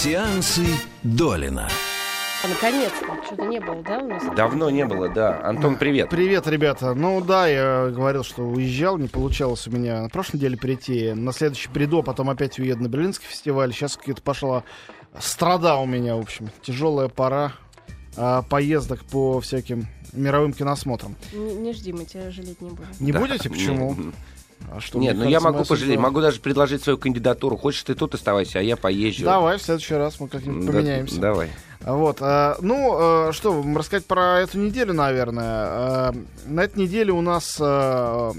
Сеансы Долина. А, наконец-то. Что-то не было, да, у нас? Давно не было, да. Антон, привет. Привет, ребята. Ну да, я говорил, что уезжал, не получалось у меня на прошлой неделе прийти. На следующий приду, а потом опять уеду на Берлинский фестиваль. Сейчас какие-то пошла страда у меня, в общем. Тяжелая пора а, поездок по всяким мировым киносмотрам. Не, не жди, мы тебя жалеть не будем. Не Да. будете? Почему? А что, Нет, ну я могу пожалеть, особо- могу даже предложить свою кандидатуру. Хочешь ты тут оставайся, а я поезжу. Давай, в следующий раз мы как-нибудь Да, поменяемся. Давай. Вот, э, ну, э, что, вам рассказать про эту неделю, наверное. Э, на этой неделе у нас э,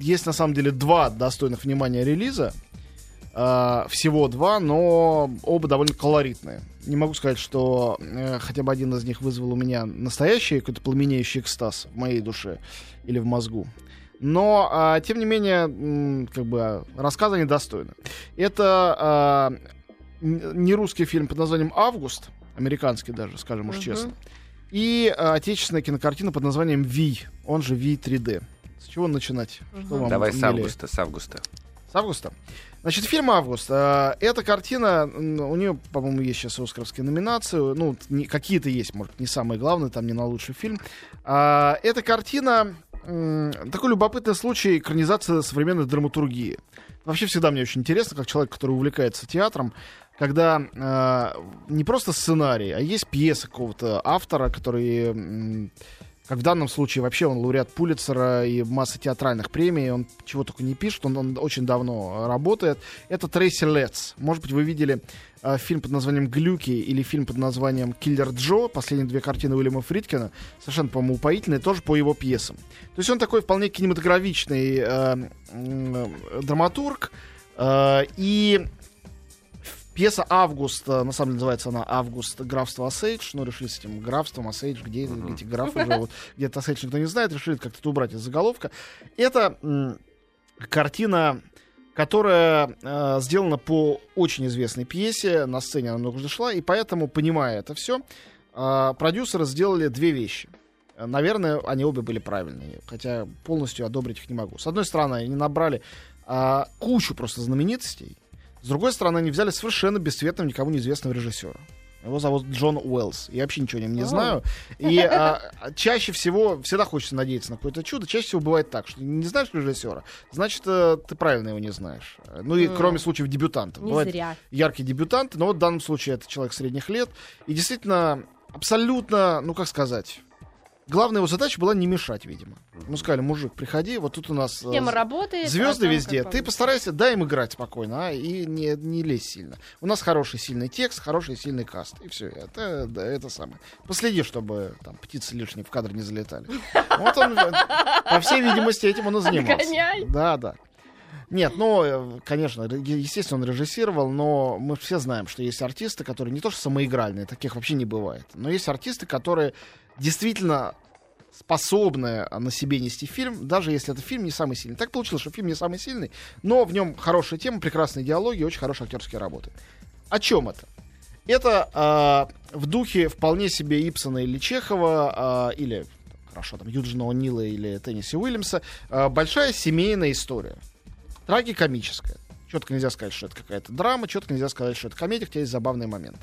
есть, на самом деле, два достойных внимания релиза. Э, всего два, но оба довольно колоритные. Не могу сказать, что э, хотя бы один из них вызвал у меня настоящий какой-то пламенеющий экстаз в моей душе или в мозгу. Но, а, тем не менее, м, как бы рассказы они достойны. Это а, не русский фильм под названием «Август», американский даже, скажем уж Мгм. честно, и а, отечественная кинокартина под названием «Ви», он же «Ви 3D». С чего начинать? Что вам Давай с августа, с августа. С августа. Значит, фильм «Август». э, Эта картина, у нее, по-моему, есть сейчас оскаровские номинации. Ну, не- какие-то есть, может, не самые главные, там не на лучший фильм. А, Эта картина такой любопытный случай экранизации современной драматургии. Вообще всегда мне очень интересно, как человек, который увлекается театром, когда э, не просто сценарий, а есть пьеса какого-то автора, который, м, как в данном случае, вообще он лауреат Пулитцера и массы театральных премий, он чего только не пишет, он, он очень давно работает. Это Трейси Летс. Может быть, вы видели э, фильм под названием «Глюки» или фильм под названием «Киллер Джо», последние две картины Уильяма Фридкина, совершенно, по-моему, упоительные, тоже по его пьесам. То есть он такой вполне кинематографичный э, м, драматург, э, и Пьеса «Август», э, на самом деле называется она «Август. Графство Осейдж». Ну, решили с этим графством Осейдж, где эти графы живут. Где-то Осейдж никто не знает, решили как-то это убрать из заголовка. Это м, картина, которая э, сделана по очень известной пьесе. На сцене она много шла, и поэтому, понимая это все, продюсеры сделали две вещи. Э, Наверное, они обе были правильные, хотя полностью одобрить их не могу. С одной стороны, они набрали а, кучу просто знаменитостей, с другой стороны, они взяли совершенно бесцветного, никому неизвестного режиссера. Его зовут Джон Уэллс. Я вообще ничего о нем не знаю. И а, чаще всего, всегда хочется надеяться на какое-то чудо, чаще всего бывает так, что не знаешь режиссера, значит, э, ты правильно его не знаешь. Ну и кроме случаев дебютантов. Не Бывает зря. яркие дебютанты, но вот в данном случае это человек средних лет. И действительно, абсолютно, ну как сказать, главная его задача была не мешать, видимо. Ну сказали, мужик, приходи, вот тут у нас... э, Тема работает. Звезды а везде. Ты постарайся, дай им играть спокойно, а, и не, не лезь сильно. У нас хороший сильный текст, хороший сильный каст. И все. Это, да, это самое. Последи, чтобы там птицы лишние в кадр не залетали. Вот он, по всей видимости, этим он и занимался. Да, да. Нет, ну, э, конечно, естественно, он режиссировал, но мы все знаем, что есть артисты, которые не то что самоигральные, таких вообще не бывает, но есть артисты, которые действительно способны на себе нести фильм, даже если этот фильм не самый сильный. Так получилось, что фильм не самый сильный, но в нем хорошая тема, прекрасные диалоги очень хорошие актерские работы. О чем это? Это э, в духе вполне себе Ипсона или Чехова, э, или, хорошо, там, Юджина О'Нила или Тенниси Уильямса, э, большая семейная история. Трагикомическая. Четко нельзя сказать, что это какая-то драма, четко нельзя сказать, что это комедия, хотя есть забавный момент.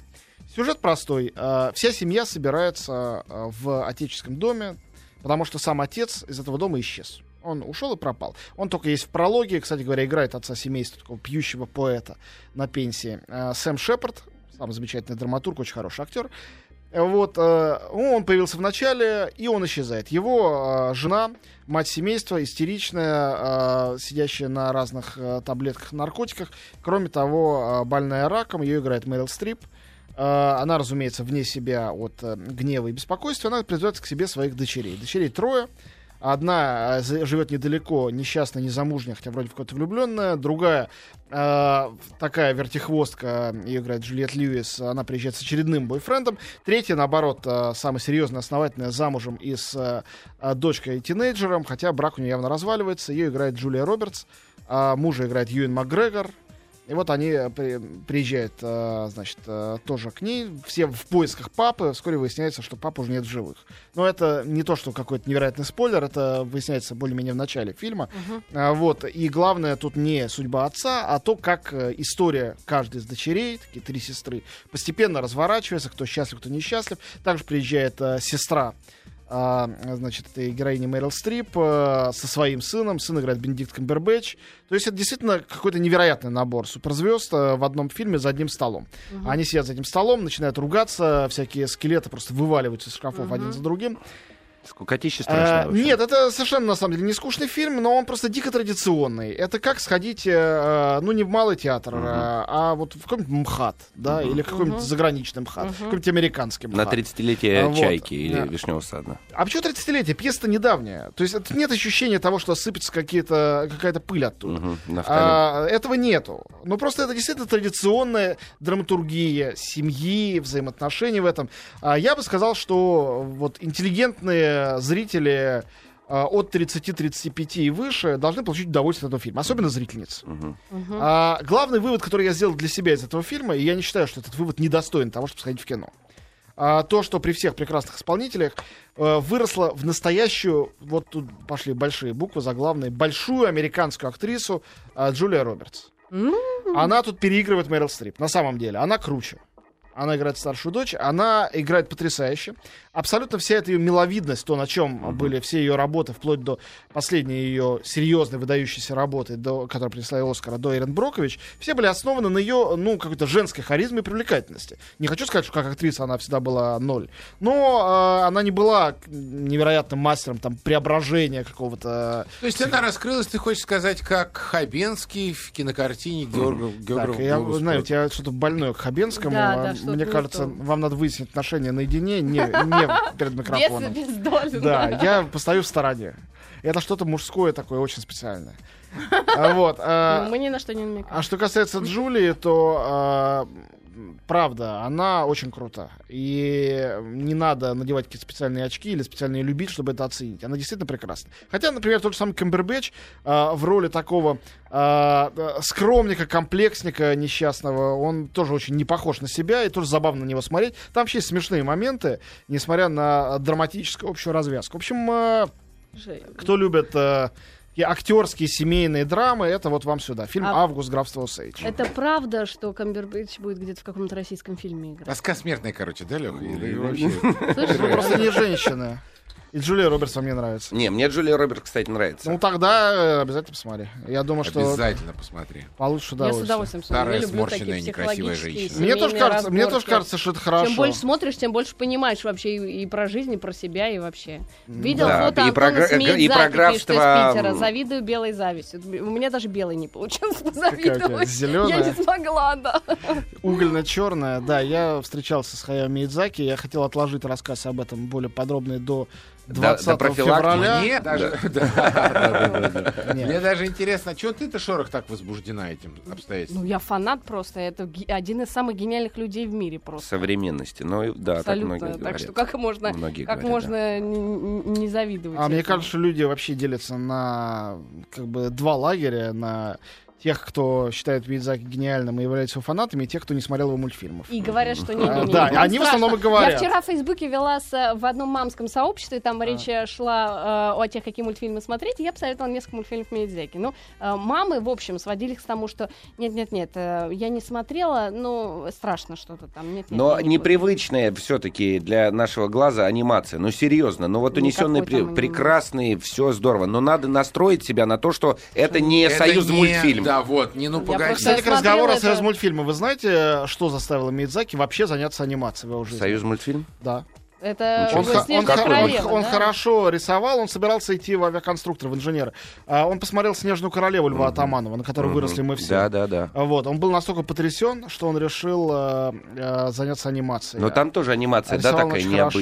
Сюжет простой. Э, Вся семья собирается э, в отеческом доме, потому что сам отец из этого дома исчез. Он ушел и пропал. Он только есть в прологе. Кстати говоря, играет отца семейства, такого пьющего поэта на пенсии. Э, Сэм Шепард, самый замечательный драматург, очень хороший актер. Вот, э, ну, он появился в начале, и он исчезает. Его э, жена, мать семейства, истеричная, э, сидящая на разных э, таблетках, наркотиках. Кроме того, э, больная раком, ее играет Мэрил Стрип. Э, Она, разумеется, вне себя от э, гнева и беспокойства. Она призывает к себе своих дочерей. Дочерей трое. Одна э, живет недалеко, несчастная, незамужняя, хотя вроде в какой-то влюбленная. Другая э, такая вертихвостка, ее играет Джульет Льюис, она приезжает с очередным бойфрендом. Третья, наоборот, э, самая серьезная, основательная, замужем и с э, э, дочкой и тинейджером, хотя брак у нее явно разваливается. Ее играет Джулия Робертс, а мужа играет Юэн Макгрегор. И вот они э, при- приезжают, э, значит, э, тоже к ней, все в поисках папы. Вскоре выясняется, что папы уже нет в живых. Но это не то, что какой-то невероятный спойлер, это выясняется более-менее в начале фильма. А, Вот. И главное тут не судьба отца, а то, как история каждой из дочерей, такие три сестры, постепенно разворачивается, кто счастлив, кто несчастлив. Также приезжает э, сестра а, значит, героини Мэрил Стрип э, со своим сыном. Сын играет Бенедикт Камбербэтч. То есть это действительно какой-то невероятный набор суперзвезд э, в одном фильме за одним столом. Они сидят за этим столом, начинают ругаться, всякие скелеты просто вываливаются из шкафов один за другим. Скукотище А, страшное. в общем. нет, это совершенно на самом деле не скучный фильм, но он просто дико традиционный. Это как сходить, э, ну не в малый театр, э, а вот в какой-нибудь МХАТ, да, или какой-нибудь заграничный МХАТ, какой-нибудь американский МХАТ. На 30-летие А, вот. чайки или Да. вишневого сада. А почему 30-летие? Пьеса-то недавняя. То есть это нет ощущения того, что сыпется какие-то, какая-то пыль оттуда. Нафталин. А, этого нету. Ну, просто это действительно традиционная драматургия семьи, взаимоотношений в этом. А, я бы сказал, что вот интеллигентные зрители а, от 30-35 и выше должны получить удовольствие от этого фильма. Особенно зрительницы. Мгм. А, главный вывод, который я сделал для себя из этого фильма, и я не считаю, что этот вывод недостоин того, чтобы сходить в кино. А, то, что при всех прекрасных исполнителях э, выросло в настоящую, вот тут пошли большие буквы заглавные, большую американскую актрису э, Джулия Робертс. Она тут переигрывает Мэрил Стрип. На самом деле, она круче. Она играет старшую дочь, она играет потрясающе. Абсолютно вся эта ее миловидность, то, на чем были все ее работы, вплоть до последней ее серьезной, выдающейся работы, до, которая принесла ей Оскара, до Эрин Брокович, все были основаны на ее, ну, какой-то женской харизме и привлекательности. Не хочу сказать, что как актриса она всегда была ноль, но э, она не была невероятным мастером там преображения какого-то То есть она раскрылась, ты хочешь сказать, как Хабенский в кинокартине Георгов Так, я знаю, у тебя что-то больное к Хабенскому. Да, а да, Мне не кажется, вам надо выяснить отношения наедине, не, не перед микрофоном. Без, без доли. Да, я постою в стороне. Это что-то мужское такое, очень специальное. А Вот. а, мы ни на что не намекаем. а что касается Джулии, то а, правда, она очень крута. И не надо надевать какие-то специальные очки или специально ее любить, чтобы это оценить. Она действительно прекрасна. Хотя, например, тот же самый Камбербэтч а, в роли такого а, скромника, комплексника несчастного, он тоже очень не похож на себя, и тоже забавно на него смотреть. Там вообще есть смешные моменты, несмотря на драматическую общую развязку. В общем, Жень. кто любит э, такие актерские семейные драмы, это вот вам сюда. Фильм А- «Август. Графство Осейдж». Это правда, что Камбербэтч будет где-то в каком-то российском фильме играть? Тоска смертная, короче, да, Леха? Вы просто не женщина. И Джулия Робертс вам не нравится. Не, мне Джулия Роберт, кстати, нравится. Ну тогда э, обязательно посмотри. Я думаю, что Обязательно посмотри. получишь Я с удовольствие. удовольствием смотрю. Старая, Я люблю такие сморщенная, некрасивая психологические, женщина. Мне тоже, семейные кажется, мне тоже разборки. кажется, что это хорошо. Чем больше смотришь, тем больше понимаешь вообще и, и про жизнь, и про себя, и вообще. Видел Да, фото и про Антона и про пишет из графство, Питера. м. Завидую белой завистью. У меня даже белый не получилось позавидовать. Я зелёная? не смогла, да. Угольно-черная. Да, я встречался с Хаяо Миядзаки. Я хотел отложить рассказ об этом более подробный до 20 до профилактики. февраля. Мне даже, да, да, да, да. Мне даже интересно, чего ты-то, Шорох, так возбуждена этим обстоятельством? Ну, я фанат просто. Это один из самых гениальных людей в мире просто. Современности. Ну, да, так Абсолютно. многие Так, говорят. что как можно, как говорят, можно не завидовать? А мне кажется, люди вообще делятся на как бы два лагеря, на тех, кто считает Миядзаки гениальным и является его фанатами, и тех, кто не смотрел его мультфильмов. И говорят, что не, А, не, не, да, нам они в основном и страшно. говорят. Я вчера в Фейсбуке вела с, э, в одном мамском сообществе, там речь э, шла э, о тех, какие мультфильмы смотреть, и я посоветовала несколько мультфильмов Миядзаки. Ну, э, мамы, в общем, сводились к тому, что нет-нет-нет, э, я не смотрела, но страшно что-то там. Нет, нет, Но не непривычная все-таки для нашего глаза анимация. Ну, серьезно. Ну, вот Ну, унесенные какой там прекрасные, все здорово. Но надо настроить себя на то, что это не Это союз не- мультфильм. Да, вот, не ну погоди. Кстати, к разговору о это- союз мультфильма. Вы знаете, что заставило Миядзаки вообще заняться анимацией в его жизни? Союз мультфильм? Да. Это Он, он «Снежная ха- он королева», он да? хорошо рисовал, он собирался идти в авиаконструктор, в инженера. А, Он посмотрел «Снежную королеву» Льва Атаманова, на которой выросли мы все. Да, да, да. А, Вот, он был настолько потрясен, что он решил э, э, заняться анимацией. Но там тоже анимация, да, Рисовал такая очень хорошо.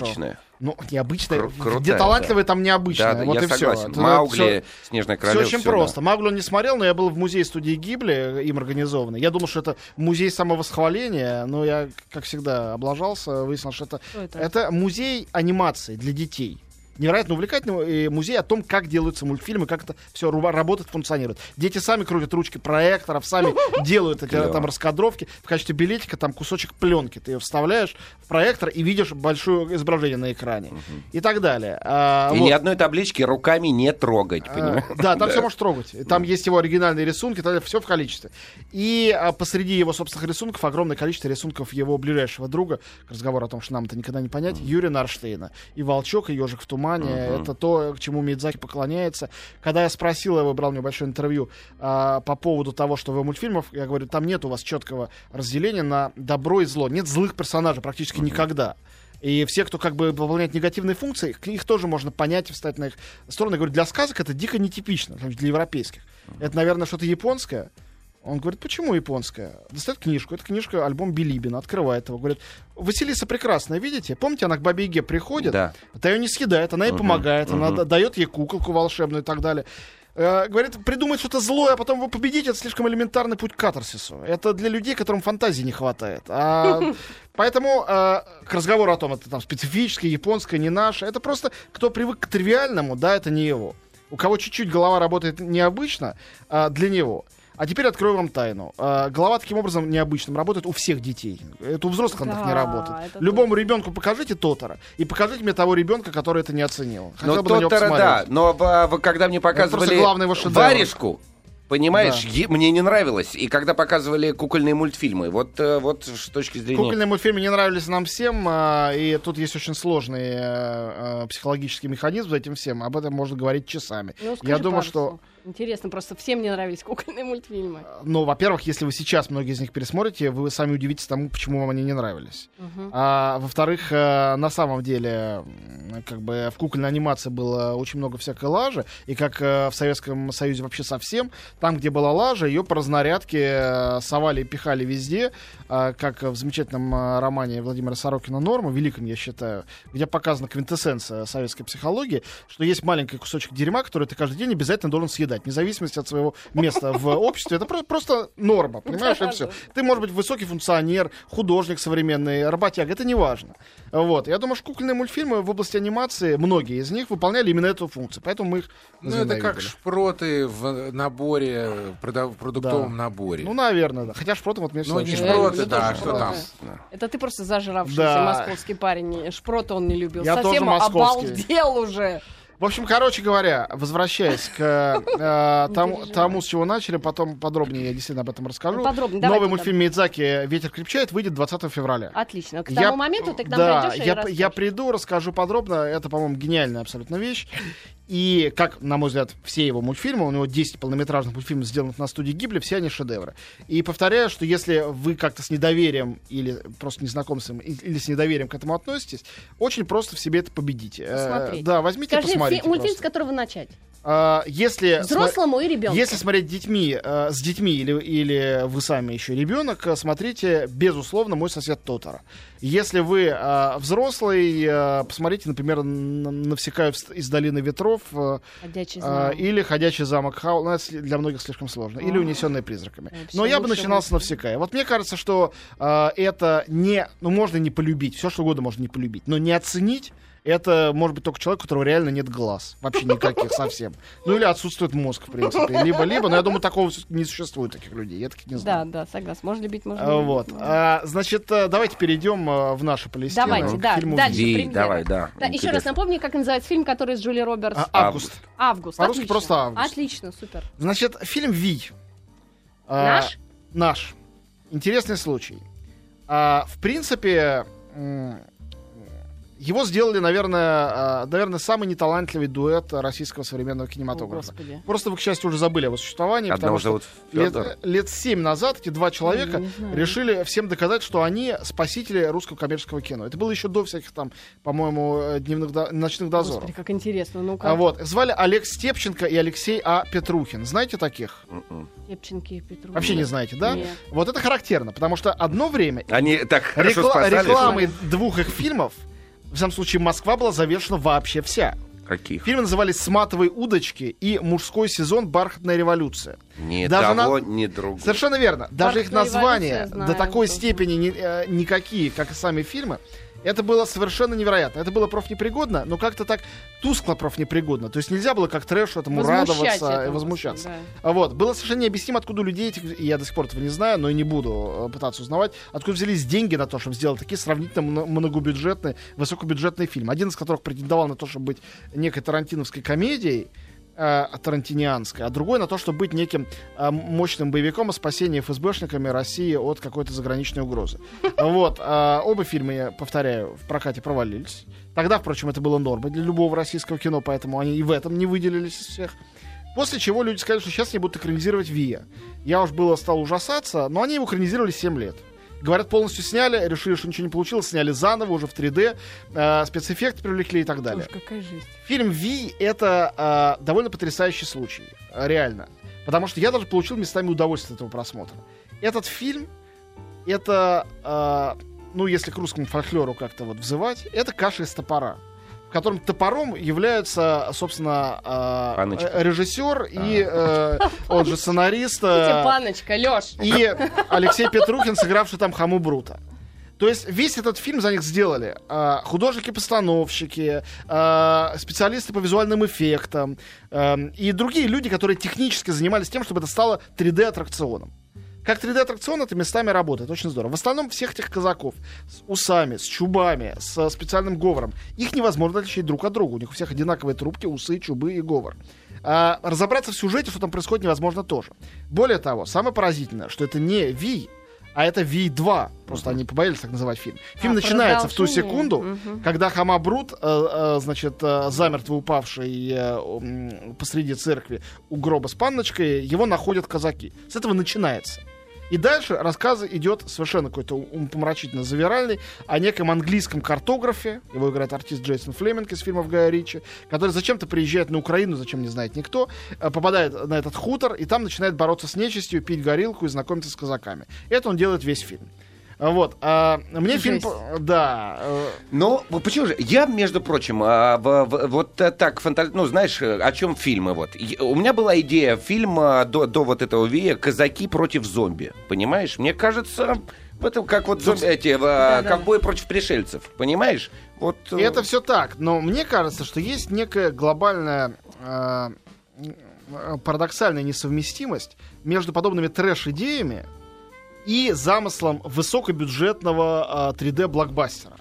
Ну, необычная. Кру- крутая, Где талантливый, там Да, необычная. да, вот я и согласен. все. Маугли, Снежная Все королева. очень всё, просто. да. Маугли он не смотрел, но я был в музее студии Гибли, им организованный. Я думал, что это музей самовосхваления, но я, как всегда, облажался, выяснил, что это, Что это? это музей анимации для детей. Невероятно увлекательный музей о том, как делаются мультфильмы, как это все работает, функционирует. Дети сами крутят ручки проекторов, сами делают эти там раскадровки. В качестве билетика там кусочек пленки. Ты ее вставляешь в проектор и видишь большое изображение на экране. И так далее. А, И вот. ни одной таблички руками не трогать, А, понимаешь? Да, там все можешь трогать. Там есть его оригинальные рисунки, все в количестве. И а, посреди его собственных рисунков огромное количество рисунков его ближайшего друга. Разговор о том, что нам это никогда не понять. Юрия Нарштейна. И Волчок, и Ежик в тумане. Это то, к чему Мидзаки поклоняется. Когда я спросил его, брал у него большое интервью а, по поводу того, что в его мультфильмах, я говорю, там нет у вас четкого разделения на добро и зло. Нет злых персонажей практически никогда. И все, кто как бы выполняет негативные функции, их- их тоже можно понять и встать на их сторону. Я говорю, для сказок это дико нетипично, для европейских. Это, наверное, что-то японское. Он говорит, почему японская? Достает книжку. Это книжка, альбом Билибина. Открывает его. Говорит, Василиса прекрасная, видите? Помните, она к бабе Яге приходит, Да. та ее не съедает, она ей помогает, она да- дает ей куколку волшебную и так далее. Э, Говорит, придумать что-то злое, а потом его победить, это слишком элементарный путь к катарсису. Это для людей, которым фантазии не хватает. А, поэтому э, к разговору о том, это там специфическое, японское, не наше, это просто кто привык к тривиальному, да, это не его. У кого чуть-чуть голова работает необычно, а, для него. А теперь открою вам тайну. А, голова таким образом необычным работает у всех детей. Это у взрослых она так не Да, работает. Любому ребенку покажите Тотора и покажите мне того ребенка, который это не оценил. Ну, бы на него Тотара, да. Но а, вы- когда мне показывали варежку, понимаешь, Да. мне не нравилось. И когда показывали кукольные мультфильмы, вот, э, вот с точки зрения... Кукольные мультфильмы не нравились нам всем, а, и тут есть очень сложный э, э, психологический механизм за этим всем. Об этом можно говорить часами. Ну, скажи Я думаю, что слов. Интересно, просто всем не нравились кукольные мультфильмы. Ну, во-первых, если вы сейчас многие из них пересмотрите, вы сами удивитесь тому, почему вам они не нравились. Мгм. А во-вторых, э, на самом деле, как бы в кукольной анимации было очень много всякой лажи, и как э, в Советском Союзе вообще совсем, там, где была лажа, ее по разнарядке э, совали и пихали везде, э, как в замечательном э, романе Владимира Сорокина «Норма», великом, я считаю, где показана квинтэссенция советской психологии, что есть маленький кусочек дерьма, который ты каждый день обязательно должен съедать, вне зависимости от своего места в обществе. Это про- просто норма, понимаешь, и все. Ты, может быть, высокий функционер, художник современный, работяга, это не важно. Вот. Я думаю, что кукольные мультфильмы в области анимации, многие из них выполняли именно эту функцию, поэтому мы их Ну, это как шпроты в наборе, в продуктовом Да. наборе. Ну, наверное, да. Хотя шпроты вот мне Ну, не шпроты, да, что там? Это ты просто зажравшийся Да. московский парень. Шпрот он не любил. Я Совсем тоже московский. обалдел уже. В общем, короче говоря, возвращаясь к э, тому, тому, с чего начали, потом подробнее я действительно об этом расскажу. Подробнее, Новый мультфильм Мидзаки «Ветер крепчает» выйдет 20 февраля. Отлично. К Я- тому моменту ты к нам да, придешь и я, расскажешь. я приду, расскажу подробно. Это, по-моему, гениальная абсолютно вещь. И, как, на мой взгляд, все его мультфильмы, у него 10 полнометражных мультфильмов, сделанных на студии Гибли, все они шедевры. И повторяю, что если вы как-то с недоверием или просто незнакомством и- или с недоверием к этому относитесь, очень просто в себе это победите. Э, да, возьмите и Скажи, посмотрите. фи- мультфильм, с просто. которого начать. А, если Взрослому и ребенку. если смотреть детьми, э, с детьми или, или вы сами еще ребенок, э, смотрите, безусловно, мой сосед Тотора. Если вы взрослый, посмотрите, например, «Н- «Навсекают с- из долины ветров» Ходячий знак. или «Ходячий замок Хау». Ну, для многих слишком сложно. Или. «Унесенные призраками». Но я бы начинал с. «Навсекая». Вот мне кажется, что это не... Ну, можно не полюбить, все что угодно можно не полюбить, но не оценить это может быть только человек, у которого реально нет глаз. Вообще никаких совсем. Ну или отсутствует мозг, в принципе. Либо-либо, но я думаю, такого не существует таких людей. Я таких не Да, знаю. да, согласен. Можно любить, можно А, любить. Вот. Ну. А, значит, э, давайте перейдем э, в нашу Палестину. Давайте, к да, фильму дальше. Ви, давай, да. Да, еще раз напомни, как называется фильм, который с Джули Робертс. А, Август. Август. по-русски отлично. просто «Август». Отлично, супер. Значит, фильм «Ви». А, Наш? Наш. Интересный случай. А, в принципе, м, его сделали, наверное, а, наверное, самый неталантливый дуэт российского современного О, кинематографа. Господи. Просто вы, к счастью, уже забыли о его существовании. Одного потому что зовут лет, Федор. лет семь назад эти два человека решили всем доказать, что они спасители русского коммерческого кино. Это было еще до всяких там, по-моему, э, дневных до- ночных дозоров. Господи, как интересно. Ну-ка. А вот звали Олег Степченко и Алексей А. Петрухин. Знаете таких? М-м. Репченки и Петру. Вообще не знаете, да? Нет. Вот это характерно, потому что одно время Они так хорошо рекла- спасались. рекламой двух их фильмов, в самом случае Москва была завершена вообще вся. Каких? Фильмы назывались «Сматовые удочки» и «Мужской сезон. Бархатная революция». Ни Даже того, на- ни другого. Совершенно верно. Даже их «Бархатная названия революция» до такой тоже. степени ни- э, никакие, как и сами фильмы, Это было совершенно невероятно. Это было профнепригодно, но как-то так тускло профнепригодно. То есть нельзя было как трэшу этому Возмущать радоваться и возмущаться. да. А Вот. Было совершенно необъяснимо, откуда у людей этих, и я до сих пор этого не знаю, но и не буду э, пытаться узнавать, откуда взялись деньги на то, чтобы сделать такие сравнительно мно- многобюджетные, высокобюджетные фильмы. Один из которых претендовал на то, чтобы быть некой тарантиновской комедией, э, тарантинианской, а другой на то, чтобы быть неким э, мощным боевиком о спасении ФСБшниками России от какой-то заграничной угрозы. Вот. э, Оба фильма, я повторяю, в прокате провалились. Тогда, впрочем, это было нормой для любого российского кино, поэтому они и в этом не выделились из всех. После чего люди сказали, что сейчас они будут экранизировать Вия. Я уж было стал ужасаться, но они его экранизировали 7 лет. Говорят, полностью сняли, решили, что ничего не получилось, сняли заново, уже в 3D, э, спецэффекты привлекли и так далее. Уж какая жизнь. Фильм Ви это э, довольно потрясающий случай, реально. Потому что я даже получил местами удовольствие от этого просмотра. Этот фильм, это, э, ну, если к русскому фольклору как-то вот взывать, это каша из топора. В котором топором являются, собственно, э, Паночка. э, режиссер и э, он же сценарист. э, паночка, Лёш. и Алексей Петрухин, сыгравший там Хаму Брута. То есть весь этот фильм за них сделали а, художники-постановщики, а, специалисты по визуальным эффектам а, и другие люди, которые технически занимались тем, чтобы это стало 3D-аттракционом. Как 3D-аттракцион это местами работает, очень здорово. В основном всех этих казаков с усами, с чубами, с специальным говором, их невозможно отличить друг от друга. У них у всех одинаковые трубки, усы, чубы и говор. А разобраться в сюжете, что там происходит, невозможно тоже. Более того, самое поразительное, что это не Ви, а это Ви-2. Просто они побоялись так называть фильм. Фильм А, начинается в ту секунду, Мгм. когда Хамабрут, э, э, значит, э, замертво упавший э, посреди церкви у гроба с панночкой, его находят казаки. С этого начинается. И дальше рассказ идет совершенно какой-то умопомрачительно завиральный о неком английском картографе. Его играет артист Джейсон Флеминг из фильмов Гая Ричи, который зачем-то приезжает на Украину, зачем не знает никто, э, попадает на этот хутор и там начинает бороться с нечистью, пить горилку и знакомиться с казаками. Это он делает весь фильм. А Вот. а, мне фильм... Жесть. по- Да. Ну, вот почему же? Я, между прочим, а, в- в- вот э, так фантаз... Ну, знаешь, э, о чем фильмы вот? И- У меня была идея фильма до, до вот этого Вия «Казаки против зомби». Понимаешь? Мне кажется, в этом как вот зомби, эти, э, Да-да. ковбои против пришельцев. Понимаешь? Вот... И это все так, но мне кажется, что есть некая глобальная э, парадоксальная несовместимость между подобными трэш-идеями и замыслом высокобюджетного э, 3D-блокбастера.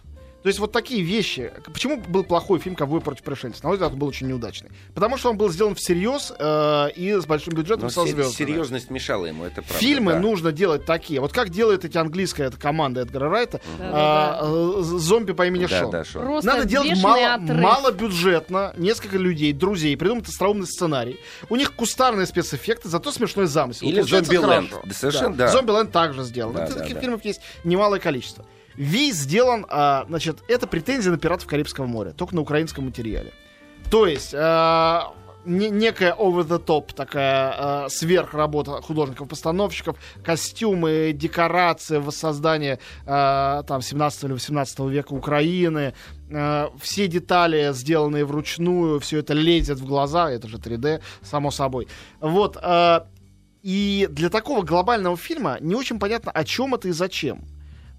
То есть вот такие вещи. Почему был плохой фильм «Ковбой против пришельцев»? На мой взгляд, он был очень неудачный. Потому что он был сделан всерьез э, и с большим бюджетом но со звездами. серьезность мешала ему, это правда. Фильмы да. нужно делать такие. Вот как делает эти английская эта команда Эдгара Райта, Да-да-да. а, э, зомби по имени Да, Шон. да, Шон. Просто Надо делать мало, отрыв. малобюджетно, несколько людей, друзей, придумать остроумный сценарий. У них кустарные спецэффекты, зато смешной замысел. Или Получается «Зомбиленд». хорошо. Да, совершенно да. «Зомбиленд» также сделан. Да, да, таких да. фильмов есть немалое количество. Ви сделан, а, значит, это претензия на пиратов Карибского моря, только на украинском материале. То есть, а, не- некая over-the-top такая а, сверхработа художников-постановщиков, костюмы, декорации, воссоздание а, там 17 или 18 века Украины, а, все детали, сделанные вручную, все это лезет в глаза, это же 3D, само собой. Вот. а, и для такого глобального фильма не очень понятно, о чем это и зачем.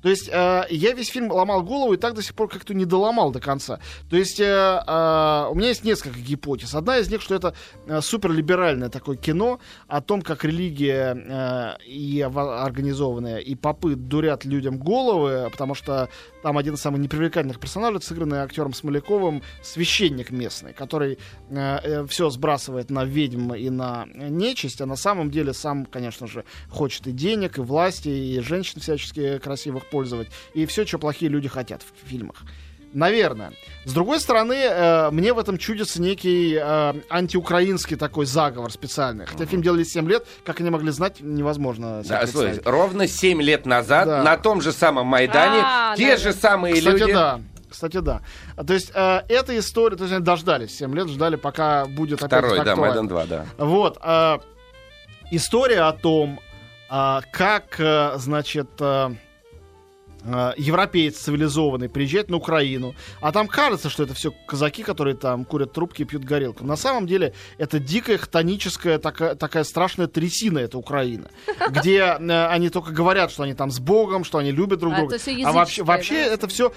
То есть э, я весь фильм ломал голову и так до сих пор как-то не доломал до конца. То есть э, э, у меня есть несколько гипотез. Одна из них, что это э, суперлиберальное такое кино о том, как религия э, и ова- организованная и попы дурят людям головы, потому что там один из самых непривлекательных персонажей, сыгранный актером Смоляковым, священник местный, который все сбрасывает на ведьм и на нечисть, а на самом деле сам, конечно же, хочет и денег, и власти, и женщин всячески красивых пользовать, и все, что плохие люди хотят в фильмах. Наверное. С другой стороны, э, мне в этом чудится некий э, антиукраинский такой заговор специальный. Хотя фильм делали 7 лет, как они могли знать, невозможно Да, слушай, ровно 7 лет назад Да. на том же самом Майдане А, те да, же да. самые Кстати, люди... да. Кстати, да. То есть, э, эта история, то есть они дождались 7 лет, ждали, пока будет Второй, да. Майдан 2, да. Вот. а, история о том, а, как, э, значит, э, э, европеец цивилизованный приезжает на Украину, а там кажется, что это все казаки, которые там курят трубки и пьют горелку. На самом деле это дикая хтоническая такая, такая страшная трясина, это Украина, где э, они только говорят, что они там с Богом, что они любят друг А друга. а вообще, вообще это все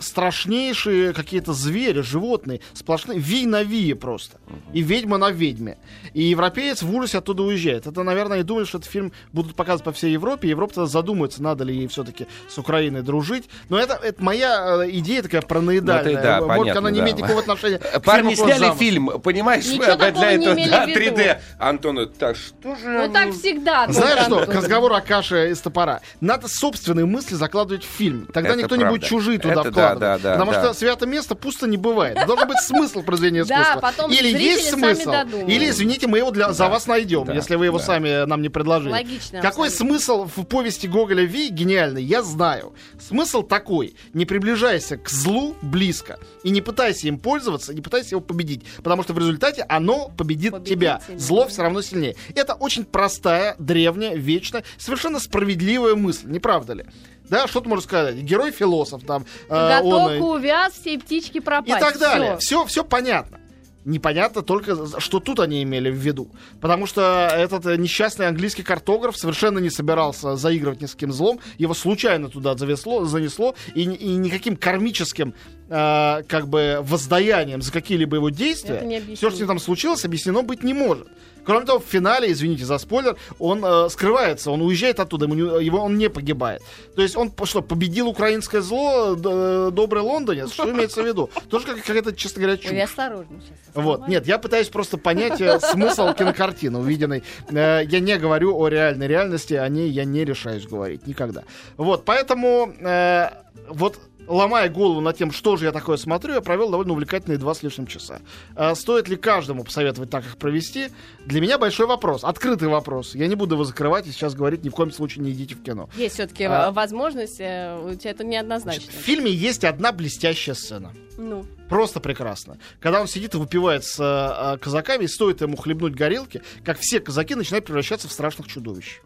страшнейшие какие-то звери, животные, сплошные ви на вие просто. И ведьма на ведьме. И европеец в ужасе оттуда уезжает. Это, наверное, и думают, что этот фильм будут показывать по всей Европе. Европа тогда задумается, надо ли ей все-таки с Украиной дружить. Но это, это моя э, идея такая параноидальная. Ну, ты, да, Может, понятно, она не да. имеет никакого отношения Парни фильму «Класс сняли замысла». фильм, понимаешь, Ничего для такого не этого имели да, в виду. 3D. Антон, так что же... Ну так всегда. Знаешь что, Антон. к разговору о каше из топора. Надо собственные мысли закладывать в фильм. Тогда Это никто не будет правда. чужие туда Это вкладывать. да, да, Потому да. что святое место пусто не бывает. Должен быть смысл произведения Да, искусства. потом Или есть смысл, или, извините, мы его для, за вас найдем, да, если вы его да. сами нам не предложили. Логично, Какой абсолютно. смысл в повести Гоголя Ви гениальный, я знаю. Смысл такой. Не приближайся к злу близко. И не пытайся им пользоваться, не пытайся его победить. Потому что в результате оно победит, Победит тебя. тебя. Зло все равно сильнее. Это очень простая, древняя, вечная, совершенно справедливая мысль, не правда ли? Да, что ты можешь сказать? Герой-философ там. э, он, э, увяз, все птички и пропасть. так далее. Все, все понятно. Непонятно только, что тут они имели в виду. Потому что этот э, несчастный английский картограф совершенно не собирался заигрывать ни с каким злом. Его случайно туда завесло, занесло. И, и никаким кармическим э, как бы воздаянием за какие-либо его действия все, что там случилось, объяснено быть не может. Кроме того, в финале, извините за спойлер, он э, скрывается, он уезжает оттуда, ему не- его он не погибает. То есть он что, победил украинское зло, д- добрый Лондонец? Что имеется в виду? Тоже как- какая-то, честно говоря, чушь. Ой, осторожно сейчас. Вот, нет, я пытаюсь просто понять э, смысл кинокартины увиденной. Э, я не говорю о реальной реальности, о ней я не решаюсь говорить никогда. Вот, поэтому э, вот ломая голову над тем, что же я такое смотрю, я провел довольно увлекательные два с лишним часа. Э, стоит ли каждому посоветовать так их провести? Для меня большой вопрос, открытый вопрос. Я не буду его закрывать и сейчас говорить, ни в коем случае не идите в кино. Есть все-таки А. возможность, э, у тебя это В неоднозначно. фильме есть одна блестящая сцена. Ну, Просто прекрасно. Когда он сидит и выпивает с э, казаками, и стоит ему хлебнуть горелки, как все казаки начинают превращаться в страшных чудовищ.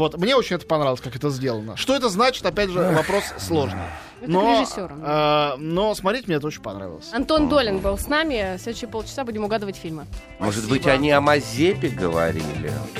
Вот, мне очень это понравилось, как это сделано. Что это значит, опять же, вопрос сложный. Это Но, э, но смотреть мне это очень понравилось. Антон Долин был с нами. В следующие полчаса будем угадывать фильмы. Может быть, они о Мазепе говорили?